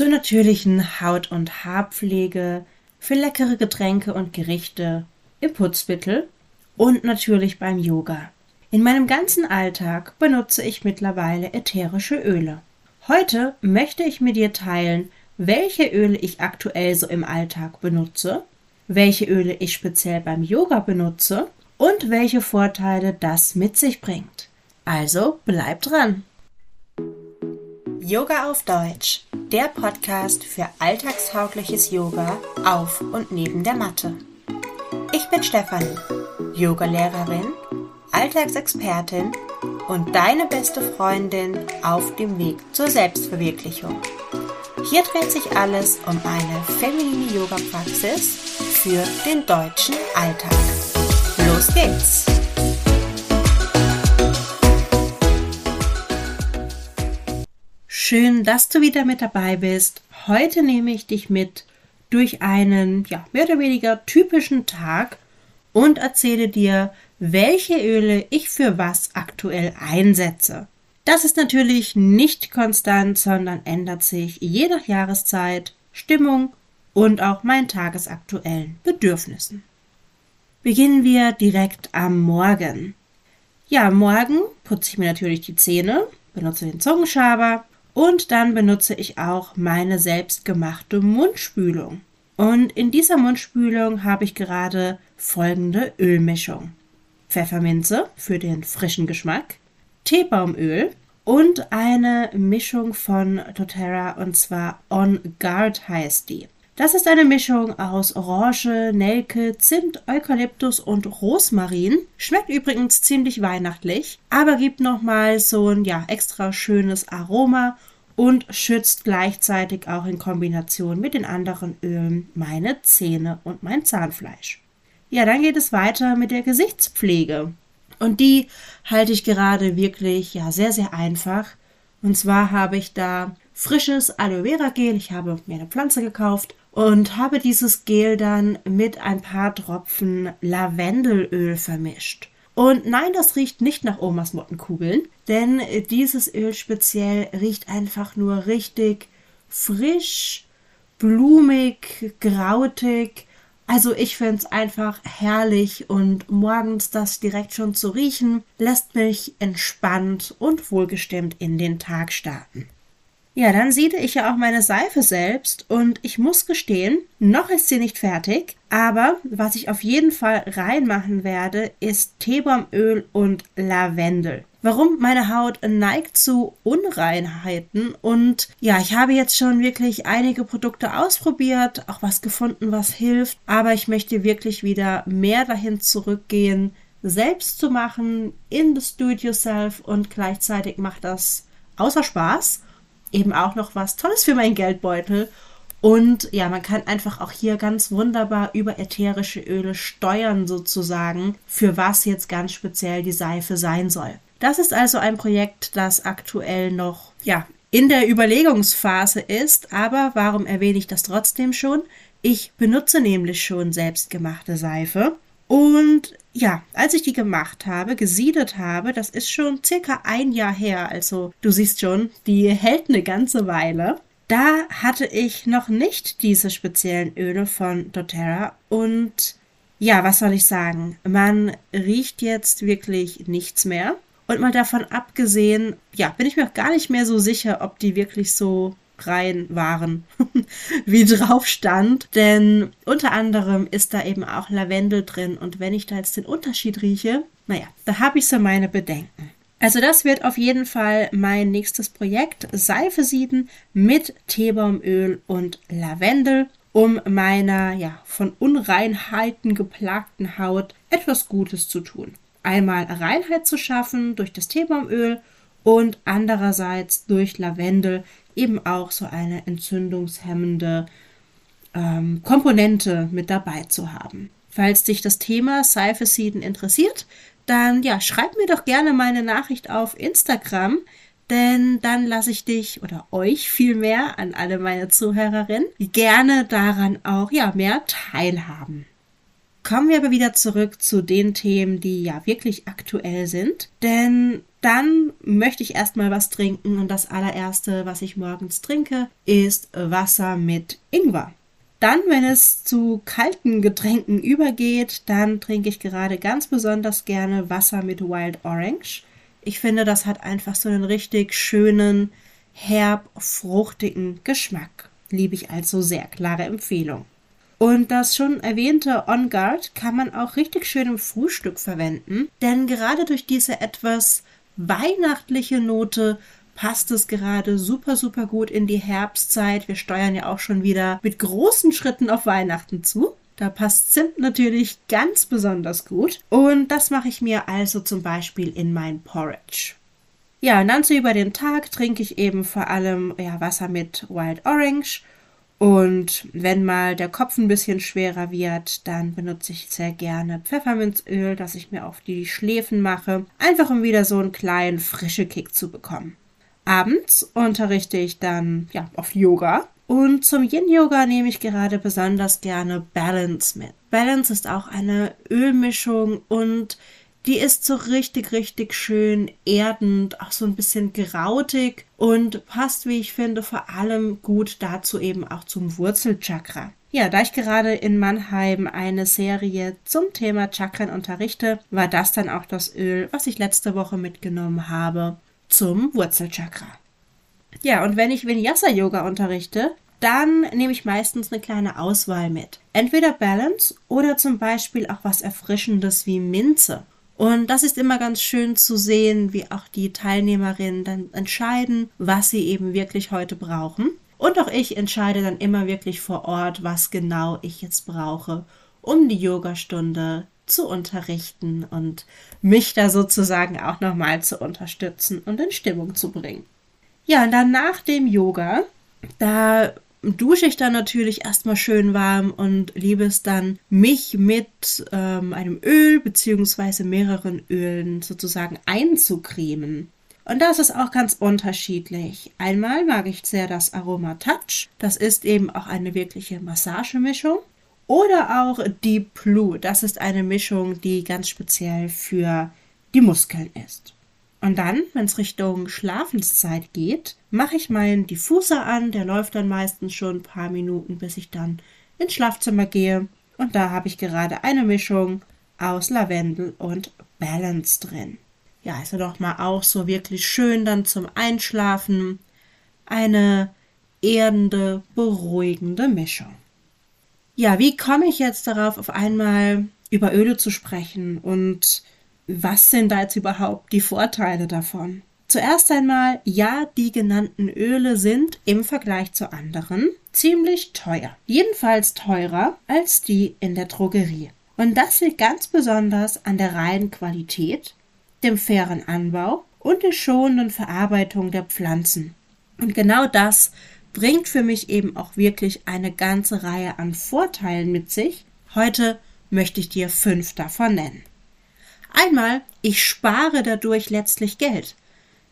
zur natürlichen Haut- und Haarpflege, für leckere Getränke und Gerichte, im Putzmittel und natürlich beim Yoga. In meinem ganzen Alltag benutze ich mittlerweile ätherische Öle. Heute möchte ich mit dir teilen, welche Öle ich aktuell so im Alltag benutze, welche Öle ich speziell beim Yoga benutze und welche Vorteile das mit sich bringt. Also bleib dran! Yoga auf Deutsch, der Podcast für alltagstaugliches Yoga auf und neben der Matte. Ich bin Stefanie, Yogalehrerin Alltagsexpertin und deine beste Freundin auf dem Weg zur Selbstverwirklichung. Hier dreht sich alles um eine feminine Yoga-Praxis für den deutschen Alltag. Los geht's! Schön, dass du wieder mit dabei bist. Heute nehme ich dich mit durch einen, ja, mehr oder weniger typischen Tag und erzähle dir, welche Öle ich für was aktuell einsetze. Das ist natürlich nicht konstant, sondern ändert sich je nach Jahreszeit, Stimmung und auch meinen tagesaktuellen Bedürfnissen. Beginnen wir direkt am Morgen. Ja, morgen putze ich mir natürlich die Zähne, benutze den Zungenschaber und dann benutze ich auch meine selbstgemachte Mundspülung. Und in dieser Mundspülung habe ich gerade folgende Ölmischung. Pfefferminze für den frischen Geschmack, Teebaumöl und eine Mischung von doTERRA und zwar On Guard heißt die. Das ist eine Mischung aus Orange, Nelke, Zimt, Eukalyptus und Rosmarin. Schmeckt übrigens ziemlich weihnachtlich, aber gibt nochmal so ein ja, extra schönes Aroma und schützt gleichzeitig auch in Kombination mit den anderen Ölen meine Zähne und mein Zahnfleisch. Ja, dann geht es weiter mit der Gesichtspflege. Und die halte ich gerade wirklich ja sehr, sehr einfach. Und zwar habe ich da frisches Aloe Vera Gel. Ich habe mir eine Pflanze gekauft und habe dieses Gel dann mit ein paar Tropfen Lavendelöl vermischt. Und nein, das riecht nicht nach Omas Mottenkugeln, denn dieses Öl speziell riecht einfach nur richtig frisch, blumig, grautig also ich finde es einfach herrlich und morgens das direkt schon zu riechen, lässt mich entspannt und wohlgestimmt in den Tag starten. Ja, dann siede ich ja auch meine Seife selbst und ich muss gestehen, noch ist sie nicht fertig, aber was ich auf jeden Fall reinmachen werde, ist Teebaumöl und Lavendel. Warum meine Haut neigt zu Unreinheiten und ja, ich habe jetzt schon wirklich einige Produkte ausprobiert, auch was gefunden, was hilft, aber ich möchte wirklich wieder mehr dahin zurückgehen, selbst zu machen, in the do-it-yourself und gleichzeitig macht das außer Spaß eben auch noch was Tolles für meinen Geldbeutel. Und ja, man kann einfach auch hier ganz wunderbar über ätherische Öle steuern sozusagen, für was jetzt ganz speziell die Seife sein soll. Das ist also ein Projekt, das aktuell noch, ja, in der Überlegungsphase ist, aber warum erwähne ich das trotzdem schon? Ich benutze nämlich schon selbstgemachte Seife und ja, als ich die gemacht habe, gesiedet habe, das ist schon circa ein Jahr her. Also du siehst schon, die hält eine ganze Weile. Da hatte ich noch nicht diese speziellen Öle von doTERRA und ja, was soll ich sagen? Man riecht jetzt wirklich nichts mehr. Und mal davon abgesehen, ja, bin ich mir auch gar nicht mehr so sicher, ob die wirklich so rein waren, wie drauf stand. Denn unter anderem ist da eben auch Lavendel drin. Und wenn ich da jetzt den Unterschied rieche, naja, da habe ich so meine Bedenken. Also das wird auf jeden Fall mein nächstes Projekt. Seife sieden mit Teebaumöl und Lavendel, um meiner ja von Unreinheiten geplagten Haut etwas Gutes zu tun. Einmal Reinheit zu schaffen durch das Teebaumöl und andererseits durch Lavendel eben auch so eine entzündungshemmende ähm, Komponente mit dabei zu haben. Falls dich das Thema Seife Sieden interessiert, dann ja, schreib mir doch gerne meine Nachricht auf Instagram, denn dann lasse ich dich oder euch vielmehr an alle meine Zuhörerinnen gerne daran auch ja mehr teilhaben. Kommen wir aber wieder zurück zu den Themen, die ja wirklich aktuell sind. Denn dann möchte ich erstmal was trinken und das allererste, was ich morgens trinke, ist Wasser mit Ingwer. Dann, wenn es zu kalten Getränken übergeht, dann trinke ich gerade ganz besonders gerne Wasser mit Wild Orange. Ich finde, das hat einfach so einen richtig schönen, herb, fruchtigen Geschmack. Liebe ich also sehr. Klare Empfehlung. Und das schon erwähnte On Guard kann man auch richtig schön im Frühstück verwenden, denn gerade durch diese etwas weihnachtliche Note passt es gerade super, super gut in die Herbstzeit. Wir steuern ja auch schon wieder mit großen Schritten auf Weihnachten zu. Da passt Zimt natürlich ganz besonders gut. Und das mache ich mir also zum Beispiel in mein Porridge. Ja, und dann so über den Tag trinke ich eben vor allem ja, Wasser mit Wild Orange und wenn mal der Kopf ein bisschen schwerer wird, dann benutze ich sehr gerne Pfefferminzöl, das ich mir auf die Schläfen mache, einfach um wieder so einen kleinen frische Kick zu bekommen. Abends unterrichte ich dann ja auf Yoga und zum Yin-Yoga nehme ich gerade besonders gerne Balance mit. Balance ist auch eine Ölmischung und die ist so richtig, richtig schön erdend, auch so ein bisschen grautig und passt, wie ich finde, vor allem gut dazu eben auch zum Wurzelchakra. Ja, da ich gerade in Mannheim eine Serie zum Thema Chakren unterrichte, war das dann auch das Öl, was ich letzte Woche mitgenommen habe zum Wurzelchakra. Ja, und wenn ich Vinyasa-Yoga unterrichte, dann nehme ich meistens eine kleine Auswahl mit. Entweder Balance oder zum Beispiel auch was Erfrischendes wie Minze. Und das ist immer ganz schön zu sehen, wie auch die Teilnehmerinnen dann entscheiden, was sie eben wirklich heute brauchen. Und auch ich entscheide dann immer wirklich vor Ort, was genau ich jetzt brauche, um die Yogastunde zu unterrichten und mich da sozusagen auch nochmal zu unterstützen und in Stimmung zu bringen. Ja, und dann nach dem Yoga, da dusche ich dann natürlich erstmal schön warm und liebe es dann, mich mit ähm, einem Öl beziehungsweise mehreren Ölen sozusagen einzucremen. Und das ist auch ganz unterschiedlich. Einmal mag ich sehr das Aroma Touch. Das ist eben auch eine wirkliche Massagemischung. Oder auch Deep Blue. Das ist eine Mischung, die ganz speziell für die Muskeln ist. Und dann, wenn es Richtung Schlafenszeit geht, mache ich meinen Diffuser an. Der läuft dann meistens schon ein paar Minuten, bis ich dann ins Schlafzimmer gehe. Und da habe ich gerade eine Mischung aus Lavendel und Balance drin. Ja, ist ja doch mal auch so wirklich schön dann zum Einschlafen. Eine erdende, beruhigende Mischung. Ja, wie komme ich jetzt darauf, auf einmal über Öle zu sprechen und was sind da jetzt überhaupt die Vorteile davon? Zuerst einmal, ja, die genannten Öle sind im Vergleich zu anderen ziemlich teuer. Jedenfalls teurer als die in der Drogerie. Und das liegt ganz besonders an der reinen Qualität, dem fairen Anbau und der schonenden Verarbeitung der Pflanzen. Und genau das bringt für mich eben auch wirklich eine ganze Reihe an Vorteilen mit sich. Heute möchte ich dir fünf davon nennen. Einmal, ich spare dadurch letztlich Geld.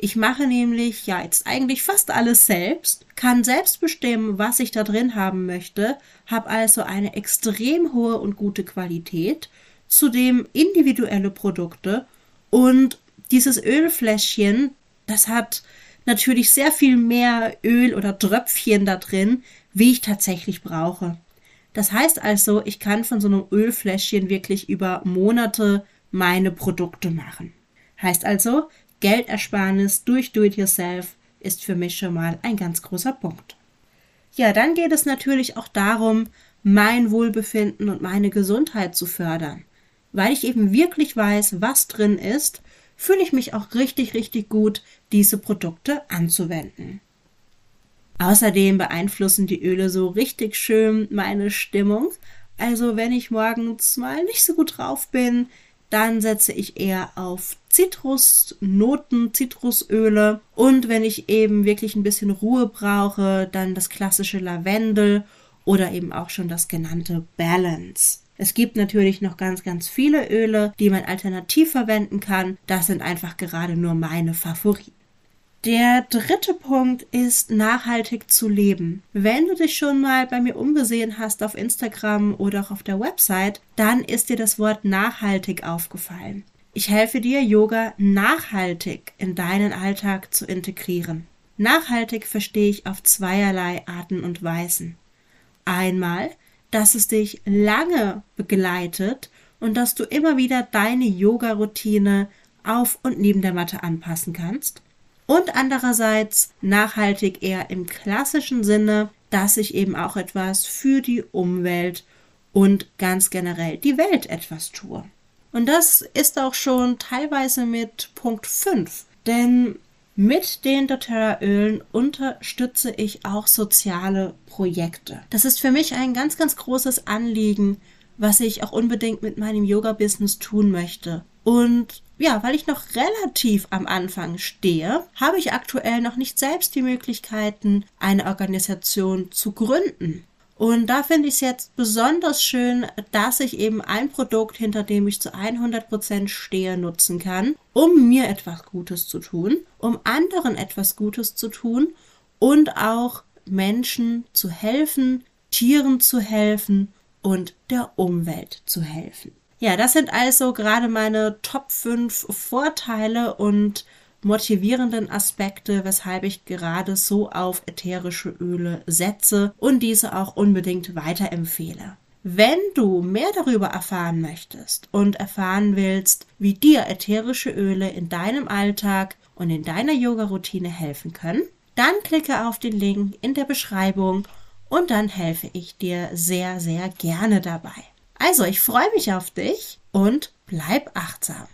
Ich mache nämlich ja jetzt eigentlich fast alles selbst, kann selbst bestimmen, was ich da drin haben möchte, habe also eine extrem hohe und gute Qualität, zudem individuelle Produkte und dieses Ölfläschchen, das hat natürlich sehr viel mehr Öl oder Tröpfchen da drin, wie ich tatsächlich brauche. Das heißt also, ich kann von so einem Ölfläschchen wirklich über Monate meine Produkte machen. Heißt also, Geldersparnis durch Do-it-yourself ist für mich schon mal ein ganz großer Punkt. Ja, dann geht es natürlich auch darum, mein Wohlbefinden und meine Gesundheit zu fördern. Weil ich eben wirklich weiß, was drin ist, fühle ich mich auch richtig, richtig gut, diese Produkte anzuwenden. Außerdem beeinflussen die Öle so richtig schön meine Stimmung. Also wenn ich morgens mal nicht so gut drauf bin, dann setze ich eher auf Zitrusnoten, Zitrusöle und wenn ich eben wirklich ein bisschen Ruhe brauche, dann das klassische Lavendel oder eben auch schon das genannte Balance. Es gibt natürlich noch ganz, ganz viele Öle, die man alternativ verwenden kann. Das sind einfach gerade nur meine Favoriten. Der dritte Punkt ist nachhaltig zu leben. Wenn du dich schon mal bei mir umgesehen hast auf Instagram oder auch auf der Website, dann ist dir das Wort nachhaltig aufgefallen. Ich helfe dir, Yoga nachhaltig in deinen Alltag zu integrieren. Nachhaltig verstehe ich auf zweierlei Arten und Weisen. Einmal, dass es dich lange begleitet und dass du immer wieder deine Yoga-Routine auf und neben der Matte anpassen kannst. Und andererseits nachhaltig eher im klassischen Sinne, dass ich eben auch etwas für die Umwelt und ganz generell die Welt etwas tue. Und das ist auch schon teilweise mit Punkt 5. Denn mit den doTERRA-Ölen unterstütze ich auch soziale Projekte. Das ist für mich ein ganz, ganz großes Anliegen, was ich auch unbedingt mit meinem Yoga-Business tun möchte. Und ja, weil ich noch relativ am Anfang stehe, habe ich aktuell noch nicht selbst die Möglichkeiten, eine Organisation zu gründen. Und da finde ich es jetzt besonders schön, dass ich eben ein Produkt, hinter dem ich zu 100% stehe, nutzen kann, um mir etwas Gutes zu tun, um anderen etwas Gutes zu tun und auch Menschen zu helfen, Tieren zu helfen und der Umwelt zu helfen. Ja, das sind also gerade meine Top 5 Vorteile und motivierenden Aspekte, weshalb ich gerade so auf ätherische Öle setze und diese auch unbedingt weiterempfehle. Wenn du mehr darüber erfahren möchtest und erfahren willst, wie dir ätherische Öle in deinem Alltag und in deiner Yoga-Routine helfen können, dann klicke auf den Link in der Beschreibung und dann helfe ich dir sehr, sehr gerne dabei. Also, ich freue mich auf dich und bleib achtsam.